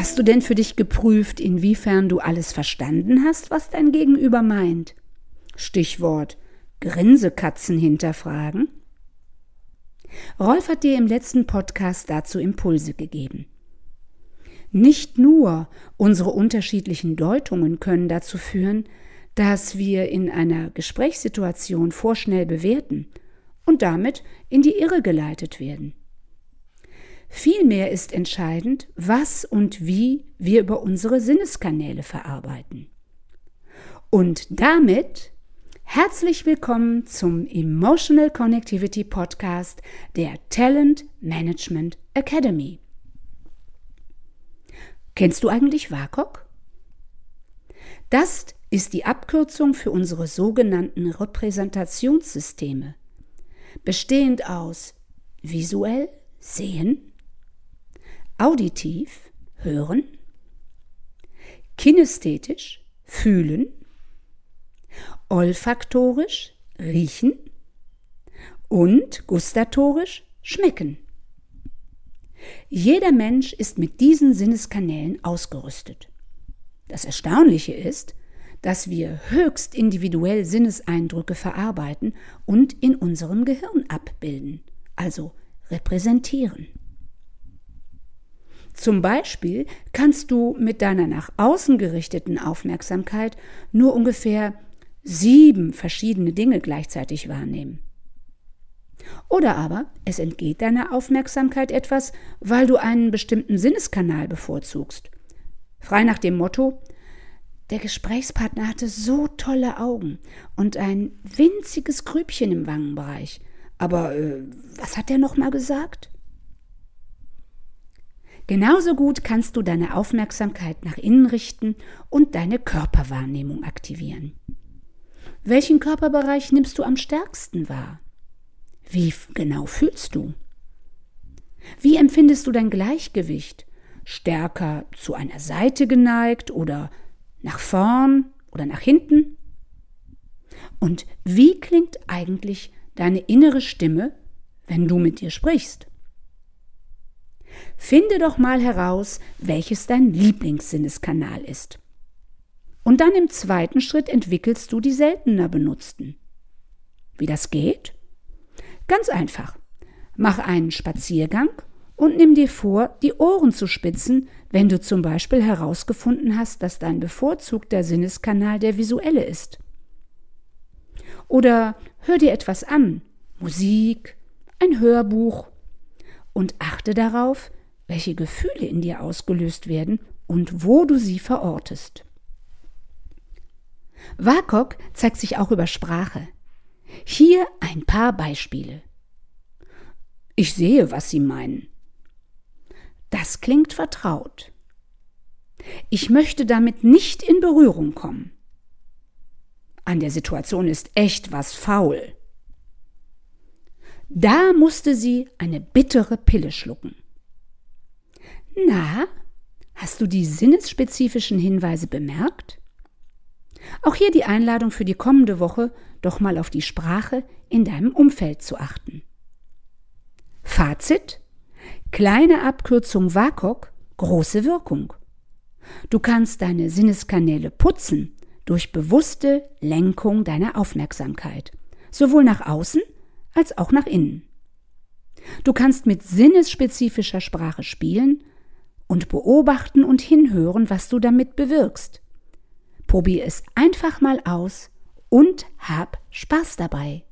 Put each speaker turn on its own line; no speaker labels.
Hast du denn für dich geprüft, inwiefern du alles verstanden hast, was dein Gegenüber meint? Stichwort Grinsekatzen hinterfragen. Rolf hat dir im letzten Podcast dazu Impulse gegeben. Nicht nur unsere unterschiedlichen Deutungen können dazu führen, dass wir in einer Gesprächssituation vorschnell bewerten und damit in die Irre geleitet werden. Vielmehr ist entscheidend, was und wie wir über unsere Sinneskanäle verarbeiten. Und damit herzlich willkommen zum Emotional Connectivity Podcast der Talent Management Academy. Kennst du eigentlich WAKOK? Das ist die Abkürzung für unsere sogenannten Repräsentationssysteme, bestehend aus visuell, sehen, auditiv hören, kinästhetisch fühlen, olfaktorisch riechen und gustatorisch schmecken. Jeder Mensch ist mit diesen Sinneskanälen ausgerüstet. Das Erstaunliche ist, dass wir höchst individuell Sinneseindrücke verarbeiten und in unserem Gehirn abbilden, also repräsentieren. Zum Beispiel kannst du mit deiner nach außen gerichteten Aufmerksamkeit nur ungefähr sieben verschiedene Dinge gleichzeitig wahrnehmen. Oder aber es entgeht deiner Aufmerksamkeit etwas, weil du einen bestimmten Sinneskanal bevorzugst. Frei nach dem Motto, der Gesprächspartner hatte so tolle Augen und ein winziges Grübchen im Wangenbereich. Aber äh, was hat er noch mal gesagt? Genauso gut kannst du deine Aufmerksamkeit nach innen richten und deine Körperwahrnehmung aktivieren. Welchen Körperbereich nimmst du am stärksten wahr? Wie genau fühlst du? Wie empfindest du dein Gleichgewicht? Stärker zu einer Seite geneigt oder nach vorn oder nach hinten? Und wie klingt eigentlich deine innere Stimme, wenn du mit dir sprichst? Finde doch mal heraus, welches dein Lieblingssinneskanal ist. Und dann im zweiten Schritt entwickelst du die seltener benutzten. Wie das geht? Ganz einfach. Mach einen Spaziergang und nimm dir vor, die Ohren zu spitzen, wenn du zum Beispiel herausgefunden hast, dass dein bevorzugter Sinneskanal der visuelle ist. Oder hör dir etwas an, Musik, ein Hörbuch und achte darauf, welche Gefühle in dir ausgelöst werden und wo du sie verortest. WAKOK zeigt sich auch über Sprache. Hier ein paar Beispiele. Ich sehe, was Sie meinen. Das klingt vertraut. Ich möchte damit nicht in Berührung kommen. An der Situation ist echt was faul. Da musste sie eine bittere Pille schlucken. Na, hast du die sinnesspezifischen Hinweise bemerkt? Auch hier die Einladung für die kommende Woche, doch mal auf die Sprache in deinem Umfeld zu achten. Fazit? Kleine Abkürzung WAKOK, große Wirkung. Du kannst deine Sinneskanäle putzen durch bewusste Lenkung deiner Aufmerksamkeit, sowohl nach außen als auch nach innen. Du kannst mit sinnesspezifischer Sprache spielen und beobachten und hinhören, was du damit bewirkst. Probier es einfach mal aus und hab Spaß dabei.